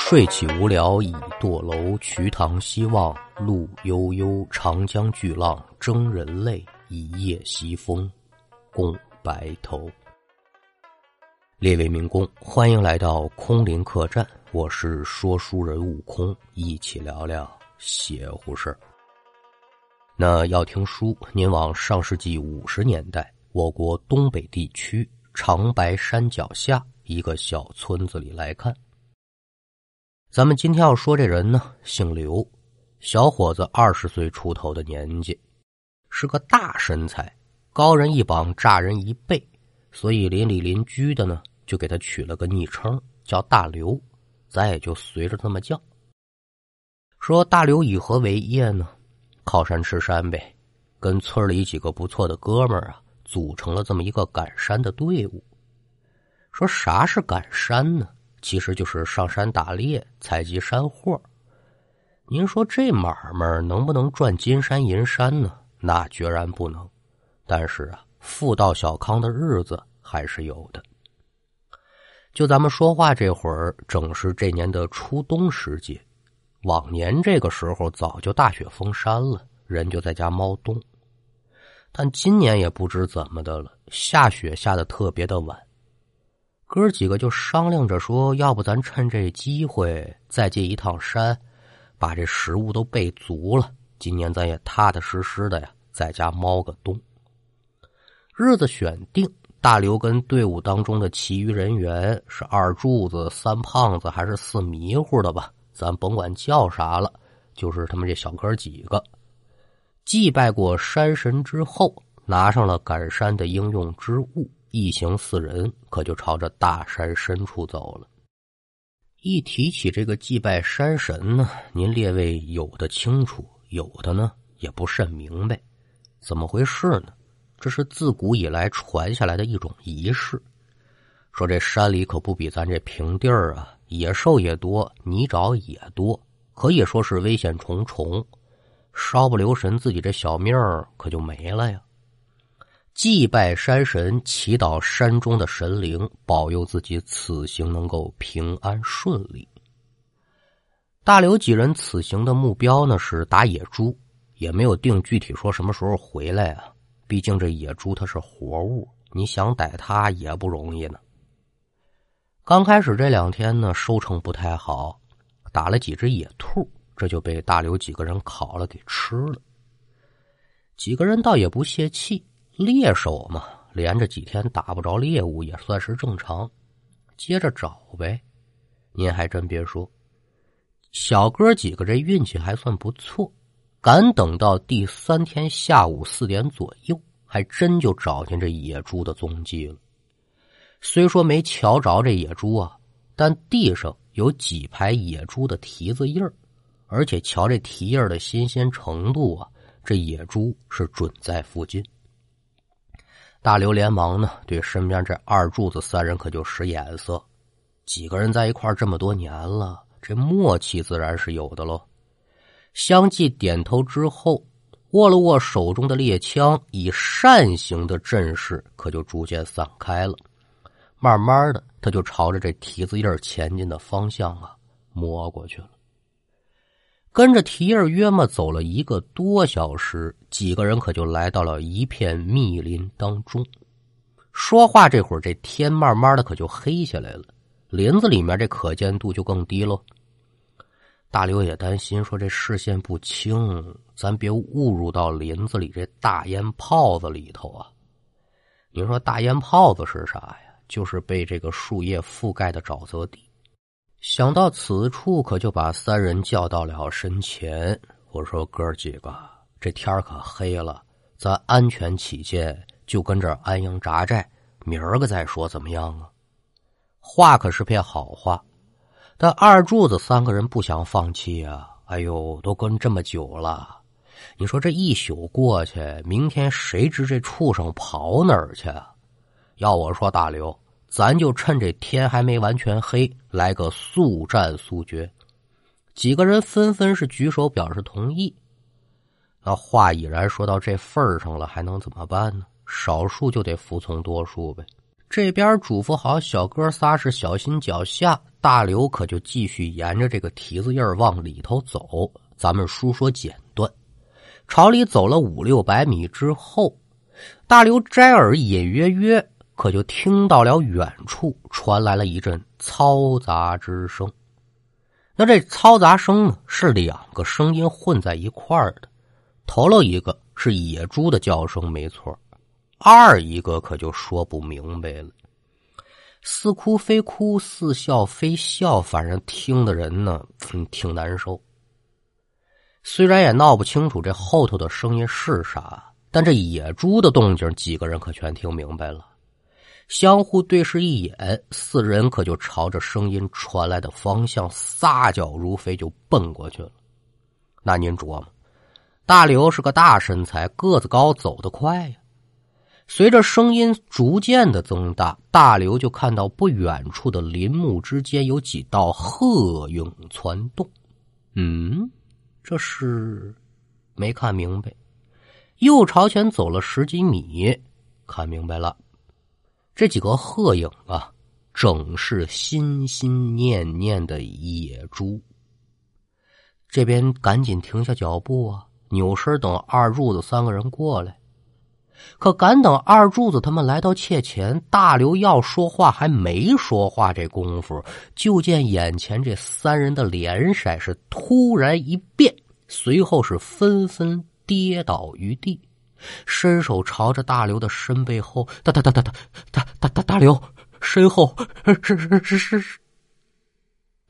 睡起无聊倚堕楼，瞿塘西望路悠悠，长江巨浪征人泪，一夜西风共白头。列位民工，欢迎来到空灵客栈，我是说书人悟空，一起聊聊邪乎事儿。那要听书，您往上世纪五十年代，我国东北地区长白山脚下一个小村子里来看。咱们今天要说这人呢，姓刘，小伙子二十岁出头的年纪，是个大身材，高人一膀，炸人一背，所以邻里邻居的呢，就给他取了个昵称，叫大刘，咱也就随着这么叫。说大刘以何为业呢？靠山吃山呗，跟村里几个不错的哥们儿啊，组成了这么一个赶山的队伍。说啥是赶山呢？其实就是上山打猎、采集山货。您说这买卖能不能赚金山银山呢？那决然不能。但是啊，富到小康的日子还是有的。就咱们说话这会儿，正是这年的初冬时节。往年这个时候早就大雪封山了，人就在家猫冬。但今年也不知怎么的了，下雪下的特别的晚。哥几个就商量着说：“要不咱趁这机会再进一趟山，把这食物都备足了。今年咱也踏踏实实的呀，在家猫个冬。”日子选定，大刘跟队伍当中的其余人员是二柱子、三胖子还是四迷糊的吧？咱甭管叫啥了，就是他们这小哥几个，祭拜过山神之后，拿上了赶山的应用之物。一行四人可就朝着大山深处走了。一提起这个祭拜山神呢，您列位有的清楚，有的呢也不甚明白，怎么回事呢？这是自古以来传下来的一种仪式。说这山里可不比咱这平地儿啊，野兽也多，泥沼也多，可以说是危险重重。稍不留神，自己这小命儿可就没了呀。祭拜山神，祈祷山中的神灵保佑自己此行能够平安顺利。大刘几人此行的目标呢是打野猪，也没有定具体说什么时候回来啊。毕竟这野猪它是活物，你想逮它也不容易呢。刚开始这两天呢，收成不太好，打了几只野兔，这就被大刘几个人烤了给吃了。几个人倒也不泄气。猎手嘛，连着几天打不着猎物也算是正常，接着找呗。您还真别说，小哥几个这运气还算不错，敢等到第三天下午四点左右，还真就找见这野猪的踪迹了。虽说没瞧着这野猪啊，但地上有几排野猪的蹄子印儿，而且瞧这蹄印儿的新鲜程度啊，这野猪是准在附近。大刘连忙呢，对身边这二柱子三人可就使眼色。几个人在一块这么多年了，这默契自然是有的喽。相继点头之后，握了握手中的猎枪，以扇形的阵势，可就逐渐散开了。慢慢的，他就朝着这蹄子印前进的方向啊，摸过去了。跟着提儿约么走了一个多小时，几个人可就来到了一片密林当中。说话这会儿，这天慢慢的可就黑下来了，林子里面这可见度就更低喽。大刘也担心说这视线不清，咱别误入到林子里这大烟泡子里头啊。您说大烟泡子是啥呀？就是被这个树叶覆盖的沼泽地。想到此处，可就把三人叫到了身前。我说：“哥几个，这天可黑了，咱安全起见，就跟这安营扎寨，明儿个再说怎么样啊？”话可是片好话，但二柱子三个人不想放弃啊！哎呦，都跟这么久了，你说这一宿过去，明天谁知这畜生跑哪儿去？要我说，大刘。咱就趁这天还没完全黑，来个速战速决。几个人纷纷是举手表示同意。那话已然说到这份上了，还能怎么办呢？少数就得服从多数呗。这边嘱咐好小哥仨是小心脚下，大刘可就继续沿着这个蹄子印往里头走。咱们书说简短，朝里走了五六百米之后，大刘摘耳隐约约，可就听到了远处传来了一阵嘈杂之声。那这嘈杂声呢，是两个声音混在一块儿的。头了一个是野猪的叫声，没错。二一个可就说不明白了，似哭非哭，似笑非笑，反正听的人呢，嗯，挺难受。虽然也闹不清楚这后头的声音是啥，但这野猪的动静，几个人可全听明白了。相互对视一眼，四人可就朝着声音传来的方向撒脚如飞，就奔过去了。那您琢磨，大刘是个大身材，个子高，走得快呀。随着声音逐渐的增大，大刘就看到不远处的林木之间有几道鹤影攒动。嗯，这是没看明白。又朝前走了十几米，看明白了，这几个鹤影啊，正是心心念念的野猪。这边赶紧停下脚步啊，扭身等二柱子三个人过来。可赶等二柱子他们来到切前，大刘要说话还没说话，这功夫就见眼前这三人的脸色是突然一变，随后是纷纷跌倒于地，伸手朝着大刘的身背后，大大大大大大大大大刘身后是是是是是。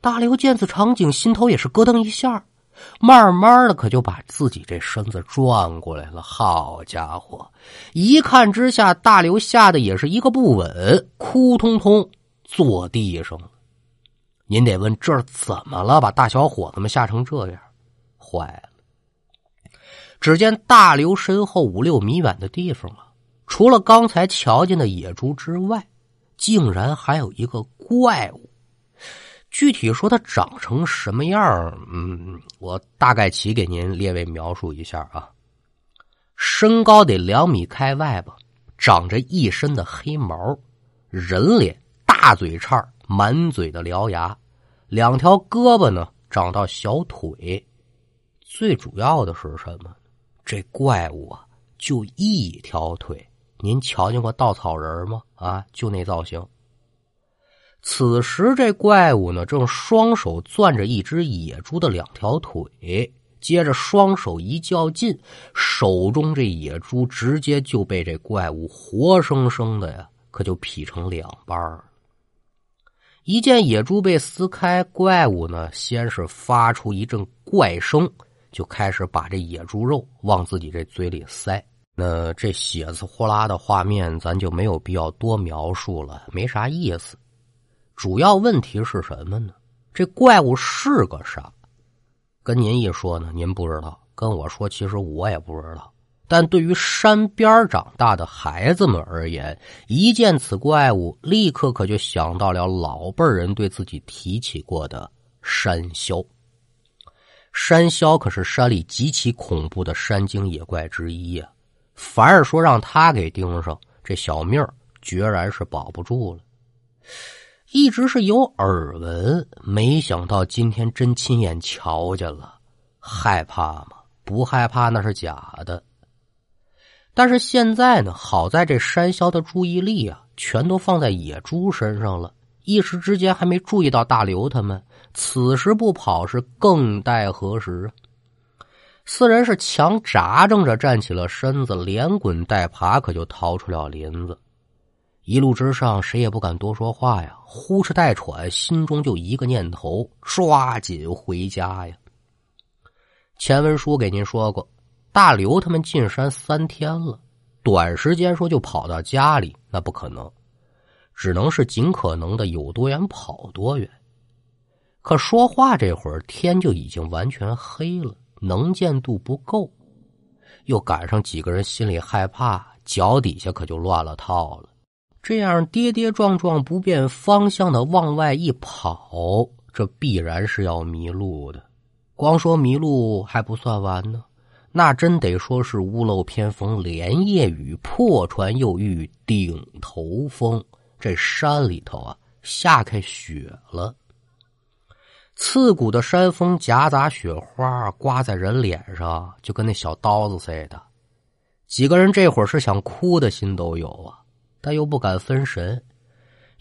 大刘见此场景，心头也是咯噔一下。慢慢的，可就把自己这身子转过来了。好家伙，一看之下，大刘吓得也是一个不稳，扑通通坐地上了。您得问这怎么了？把大小伙子们吓成这样，坏了！只见大刘身后五六米远的地方啊，除了刚才瞧见的野猪之外，竟然还有一个怪物。具体说它长成什么样嗯，我大概齐给您列位描述一下啊。身高得两米开外吧，长着一身的黑毛，人脸，大嘴叉，满嘴的獠牙，两条胳膊呢长到小腿，最主要的是什么？这怪物啊，就一条腿。您瞧见过稻草人吗？啊，就那造型。此时，这怪物呢，正双手攥着一只野猪的两条腿，接着双手一较劲，手中这野猪直接就被这怪物活生生的呀，可就劈成两半儿。一见野猪被撕开，怪物呢，先是发出一阵怪声，就开始把这野猪肉往自己这嘴里塞。那这血丝呼啦的画面，咱就没有必要多描述了，没啥意思。主要问题是什么呢？这怪物是个啥？跟您一说呢，您不知道；跟我说，其实我也不知道。但对于山边长大的孩子们而言，一见此怪物，立刻可就想到了老辈人对自己提起过的山魈。山魈可是山里极其恐怖的山精野怪之一呀！凡是说让他给盯上，这小命决然是保不住了。一直是有耳闻，没想到今天真亲眼瞧见了，害怕吗？不害怕那是假的。但是现在呢，好在这山魈的注意力啊，全都放在野猪身上了，一时之间还没注意到大刘他们。此时不跑是更待何时？四人是强扎正着站起了身子，连滚带爬，可就逃出了林子。一路之上，谁也不敢多说话呀，呼哧带喘，心中就一个念头：抓紧回家呀。前文书给您说过，大刘他们进山三天了，短时间说就跑到家里，那不可能，只能是尽可能的有多远跑多远。可说话这会儿，天就已经完全黑了，能见度不够，又赶上几个人心里害怕，脚底下可就乱了套了。这样跌跌撞撞、不变方向的往外一跑，这必然是要迷路的。光说迷路还不算完呢，那真得说是屋漏偏逢连夜雨，破船又遇顶头风，这山里头啊下开雪了。刺骨的山风夹杂雪花，刮在人脸上，就跟那小刀子似的。几个人这会儿是想哭的心都有啊，但又不敢分神，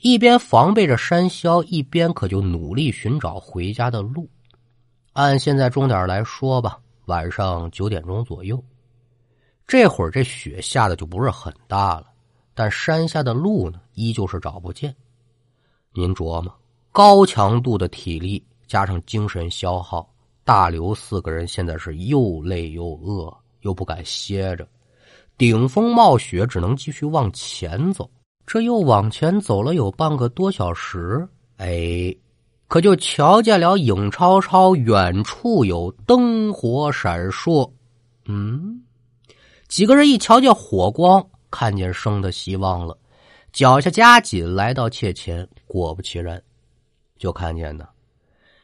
一边防备着山魈，一边可就努力寻找回家的路。按现在钟点来说吧，晚上九点钟左右。这会儿这雪下的就不是很大了，但山下的路呢，依旧是找不见。您琢磨，高强度的体力。加上精神消耗，大刘四个人现在是又累又饿，又不敢歇着，顶风冒雪，只能继续往前走。这又往前走了有半个多小时，哎，可就瞧见了影超超，远处有灯火闪烁。嗯，几个人一瞧见火光，看见生的希望了，脚下加紧，来到切前，果不其然，就看见呢。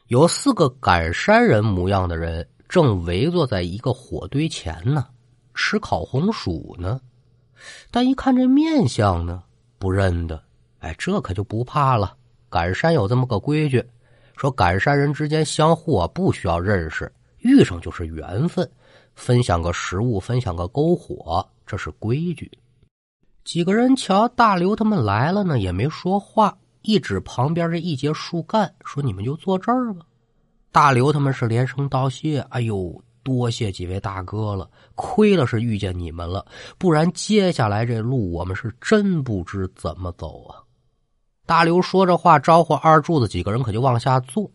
有四个赶山人模样的人正围坐在一个火堆前呢，吃烤红薯呢。但一看这面相呢，不认得。哎，这可就不怕了。赶山有这么个规矩，说赶山人之间相互啊不需要认识，遇上就是缘分，分享个食物，分享个篝火，这是规矩。几个人瞧大刘他们来了呢，也没说话。一指旁边这一截树干，说：“你们就坐这儿吧。”大刘他们是连声道谢：“哎呦，多谢几位大哥了，亏了是遇见你们了，不然接下来这路我们是真不知怎么走啊。”大刘说着话，招呼二柱子几个人可就往下坐。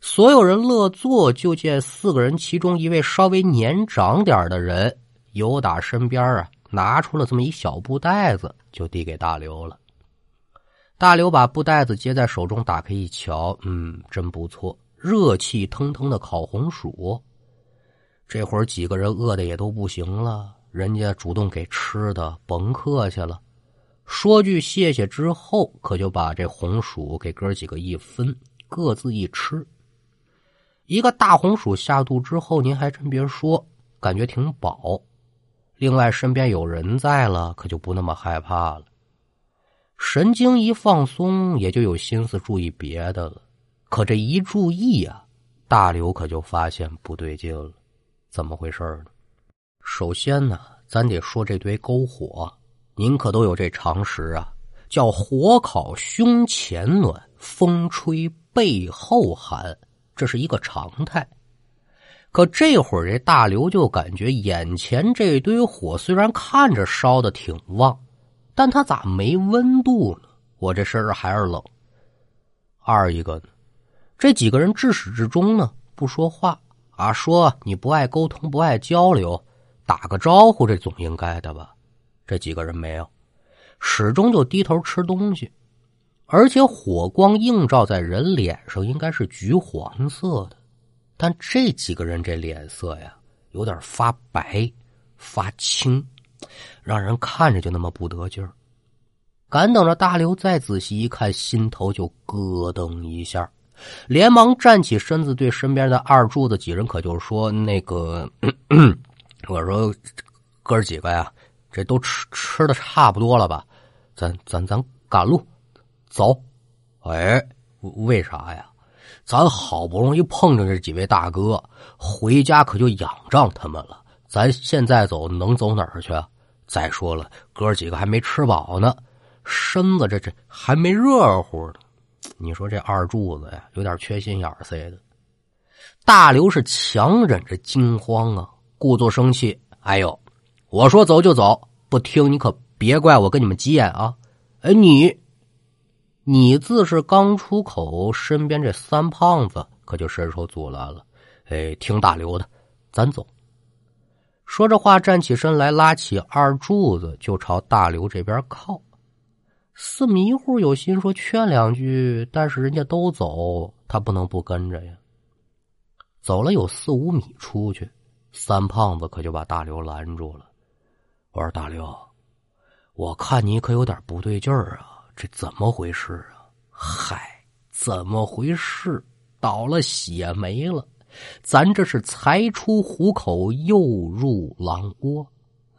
所有人乐坐，就见四个人其中一位稍微年长点的人，由打身边啊拿出了这么一小布袋子，就递给大刘了。大刘把布袋子接在手中，打开一瞧，嗯，真不错，热气腾腾的烤红薯。这会儿几个人饿的也都不行了，人家主动给吃的，甭客气了。说句谢谢之后，可就把这红薯给哥几个一分，各自一吃。一个大红薯下肚之后，您还真别说，感觉挺饱。另外身边有人在了，可就不那么害怕了。神经一放松，也就有心思注意别的了。可这一注意啊，大刘可就发现不对劲了。怎么回事呢？首先呢，咱得说这堆篝火，您可都有这常识啊，叫火烤胸前暖，风吹背后寒，这是一个常态。可这会儿这大刘就感觉眼前这堆火虽然看着烧的挺旺。但他咋没温度呢？我这身上还是冷。二一个呢，这几个人至始至终呢不说话啊，说你不爱沟通，不爱交流，打个招呼这总应该的吧？这几个人没有，始终就低头吃东西，而且火光映照在人脸上，应该是橘黄色的，但这几个人这脸色呀，有点发白发青。让人看着就那么不得劲儿，赶等着大刘再仔细一看，心头就咯噔一下，连忙站起身子，对身边的二柱子几人可就说：“那个，我说哥几个呀，这都吃吃的差不多了吧？咱咱咱赶路走。哎，为啥呀？咱好不容易碰着这几位大哥，回家可就仰仗他们了。”咱现在走能走哪儿去啊？再说了，哥几个还没吃饱呢，身子这这还没热乎呢。你说这二柱子呀，有点缺心眼似的。大刘是强忍着惊慌啊，故作生气。哎呦，我说走就走，不听你可别怪我跟你们急眼啊！哎，你，你自是刚出口，身边这三胖子可就伸手阻拦了。哎，听大刘的，咱走。说着话，站起身来，拉起二柱子就朝大刘这边靠。四迷糊有心说劝两句，但是人家都走，他不能不跟着呀。走了有四五米出去，三胖子可就把大刘拦住了。我说：“大刘，我看你可有点不对劲儿啊，这怎么回事啊？”嗨，怎么回事？倒了血没了。咱这是才出虎口又入狼窝，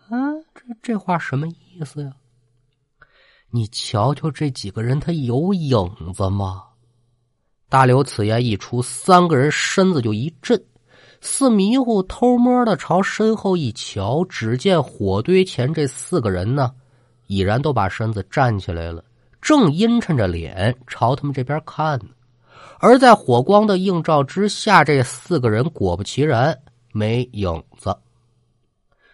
啊，这这话什么意思呀？你瞧瞧这几个人，他有影子吗？大刘此言一出，三个人身子就一震，似迷糊，偷摸的朝身后一瞧，只见火堆前这四个人呢，已然都把身子站起来了，正阴沉着脸朝他们这边看呢。而在火光的映照之下，这四个人果不其然没影子。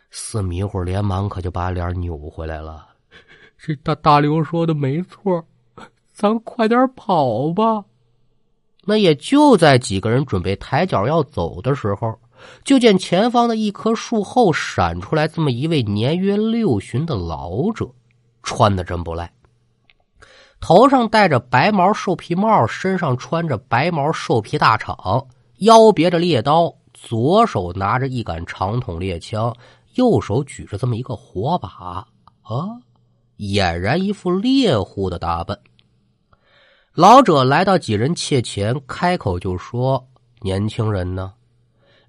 四迷糊连忙可就把脸扭回来了。这大大刘说的没错，咱快点跑吧。那也就在几个人准备抬脚要走的时候，就见前方的一棵树后闪出来这么一位年约六旬的老者，穿的真不赖，头上戴着白毛兽皮帽，身上穿着白毛兽皮大氅，腰别着猎刀，左手拿着一杆长筒猎枪，右手举着这么一个火把啊。俨然一副猎户的打扮。老者来到几人切前，开口就说：“年轻人呢，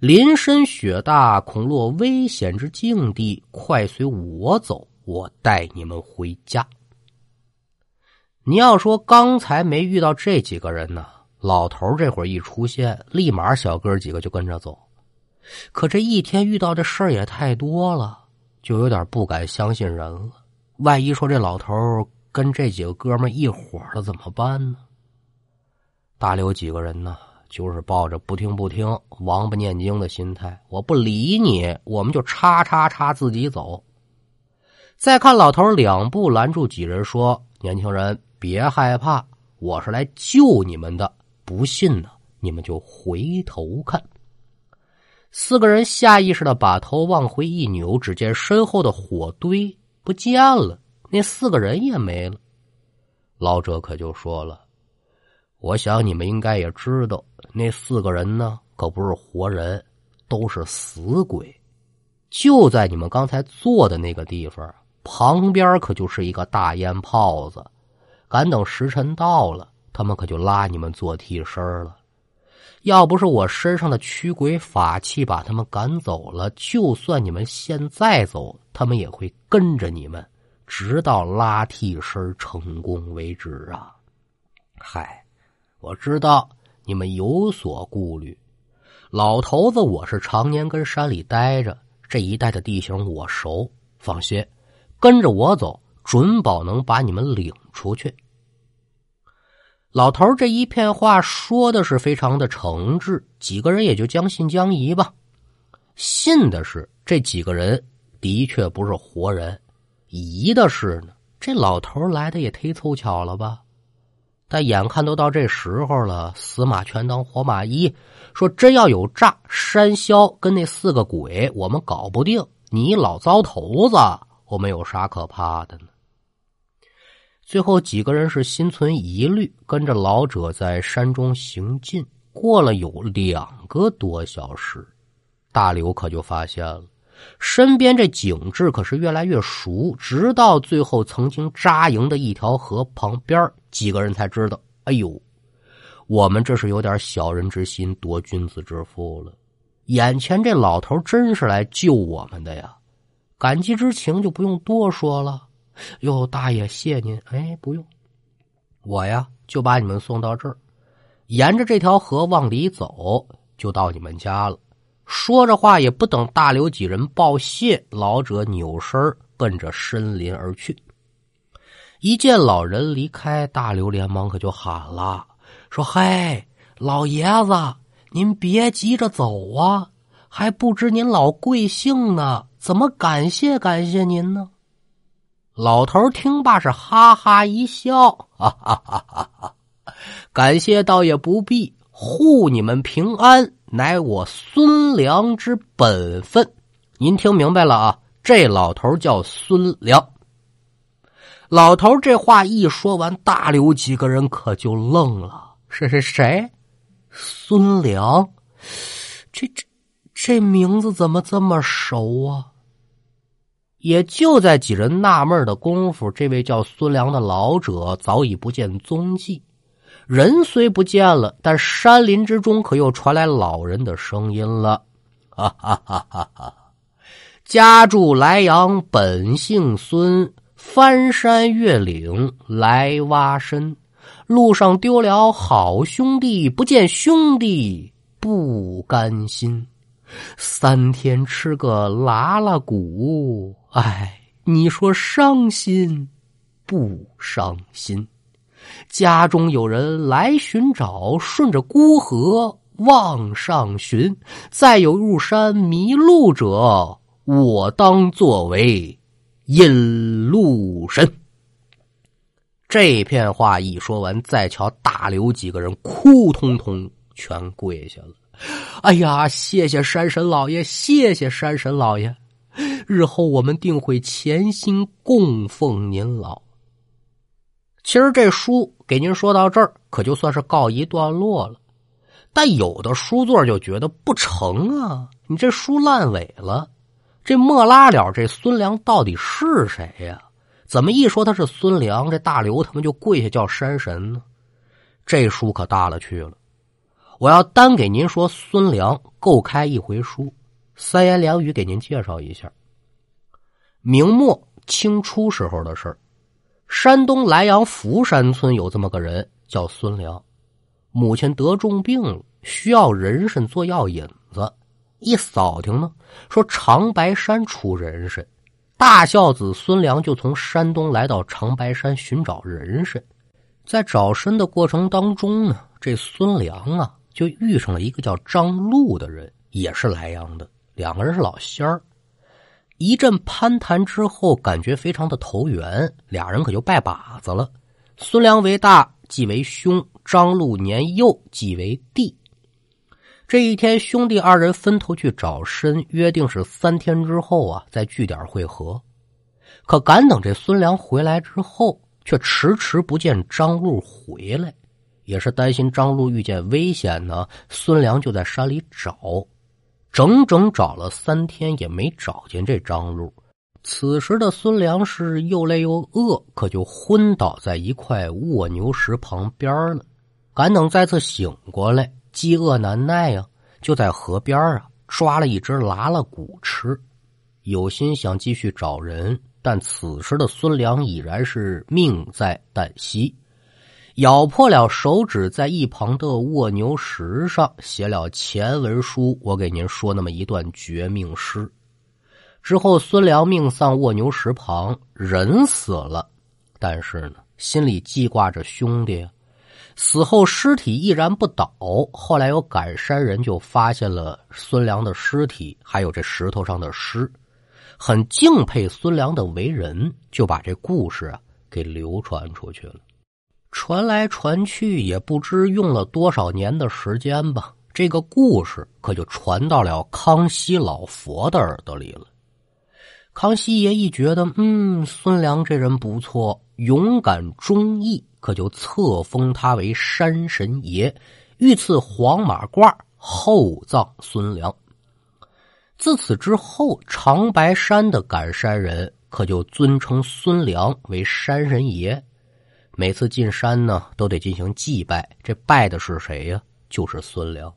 林深雪大，恐落危险之境地，快随我走，我带你们回家。”你要说刚才没遇到这几个人呢，老头这会儿一出现，立马小哥几个就跟着走。可这一天遇到的事儿也太多了，就有点不敢相信人了。万一说这老头跟这几个哥们一伙了怎么办呢？大刘几个人呢，就是抱着不听不听、王八念经的心态，我不理你，我们就叉叉叉自己走。再看老头两步拦住几人，说：“年轻人别害怕，我是来救你们的。不信呢，你们就回头看。”四个人下意识的把头往回一扭，只见身后的火堆。不见了，那四个人也没了。老者可就说了：“我想你们应该也知道，那四个人呢，可不是活人，都是死鬼。就在你们刚才坐的那个地方旁边，可就是一个大烟泡子。赶等时辰到了，他们可就拉你们做替身了。”要不是我身上的驱鬼法器把他们赶走了，就算你们现在走，他们也会跟着你们，直到拉替身成功为止啊！嗨，我知道你们有所顾虑，老头子我是常年跟山里待着，这一带的地形我熟，放心，跟着我走，准保能把你们领出去。老头这一片话说的是非常的诚挚，几个人也就将信将疑吧。信的是这几个人的确不是活人，疑的是呢，这老头来的也忒凑巧了吧？但眼看都到这时候了，死马全当活马医，说真要有诈，山魈跟那四个鬼我们搞不定，你老糟头子，我们有啥可怕的呢？最后几个人是心存疑虑，跟着老者在山中行进。过了有两个多小时，大刘可就发现了身边这景致可是越来越熟。直到最后曾经扎营的一条河旁边，几个人才知道：哎呦，我们这是有点小人之心夺君子之腹了。眼前这老头真是来救我们的呀！感激之情就不用多说了。哟，大爷，谢您。哎，不用，我呀就把你们送到这儿，沿着这条河往里走，就到你们家了。说着话，也不等大刘几人报谢，老者扭身奔着深林而去。一见老人离开，大刘连忙可就喊了，说：“嗨，老爷子，您别急着走啊，还不知您老贵姓呢，怎么感谢感谢您呢？”老头听罢是哈哈一笑，哈哈哈哈哈！感谢倒也不必，护你们平安乃我孙良之本分。您听明白了啊？这老头叫孙良。老头这话一说完，大刘几个人可就愣了。是是谁？孙良？这这这名字怎么这么熟啊？也就在几人纳闷的功夫，这位叫孙良的老者早已不见踪迹。人虽不见了，但山林之中可又传来老人的声音了：“哈哈哈哈哈！家住莱阳，本姓孙，翻山越岭来挖参，路上丢了好兄弟，不见兄弟不甘心。三天吃个拉拉骨，哎，你说伤心不伤心？家中有人来寻找，顺着孤河往上寻，再有入山迷路者，我当作为。引路神，这片话一说完，再瞧大刘几个人，哭通通全跪下了。哎呀，谢谢山神老爷，谢谢山神老爷，日后我们定会潜心供奉您老。其实这书给您说到这儿，可就算是告一段落了。但有的书座就觉得不成啊，你这书烂尾了。这莫拉了，这孙良到底是谁呀？怎么一说他是孙良，这大刘他们就跪下叫山神呢？这书可大了去了。我要单给您说孙良，够开一回书。三言两语给您介绍一下。明末清初时候的事，山东莱阳福山村有这么个人叫孙良，母亲得重病了，需要人参做药引子。一扫听呢，说长白山出人参，大孝子孙良就从山东来到长白山寻找人参，在找参的过程当中呢，这孙良啊就遇上了一个叫张禄的人，也是莱阳的，两个人是老乡儿。一阵攀谈之后，感觉非常的投缘，俩人可就拜把子了。孙良为大，即为兄；张禄年幼，即为弟。这一天，兄弟二人分头去找参，约定是三天之后啊，在据点会合。可赶等这孙良回来之后，却迟迟不见张禄回来，也是担心张禄遇见危险呢。孙良就在山里找，整整找了三天，也没找见这张路。此时的孙良是又累又饿，可就昏倒在一块卧牛石旁边了。赶等再次醒过来。饥饿难耐呀，就在河边啊抓了一只拉拉骨吃，有心想继续找人，但此时的孙良已然是命在旦夕，咬破了手指，在一旁的卧牛石上写了前文书。我给您说那么一段绝命诗，之后孙良命丧卧牛石旁，人死了，但是呢，心里记挂着兄弟。死后尸体依然不倒，后来有赶山人就发现了孙良的尸体，还有这石头上的诗，很敬佩孙良的为人，就把这故事啊给流传出去了。传来传去，也不知用了多少年的时间吧，这个故事可就传到了康熙老佛的耳朵里了。康熙爷一觉得，嗯，孙良这人不错，勇敢忠义。可就册封他为山神爷，御赐黄马褂，厚葬孙良。自此之后，长白山的赶山人可就尊称孙良为山神爷。每次进山呢，都得进行祭拜。这拜的是谁呀？就是孙良。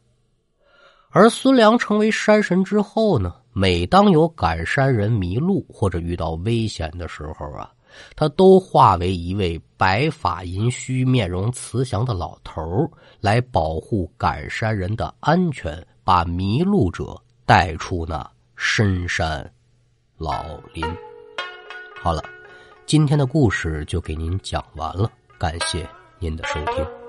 而孙良成为山神之后呢，每当有赶山人迷路或者遇到危险的时候啊。他都化为一位白发银须、面容慈祥的老头来保护赶山人的安全，把迷路者带出那深山老林。好了，今天的故事就给您讲完了，感谢您的收听。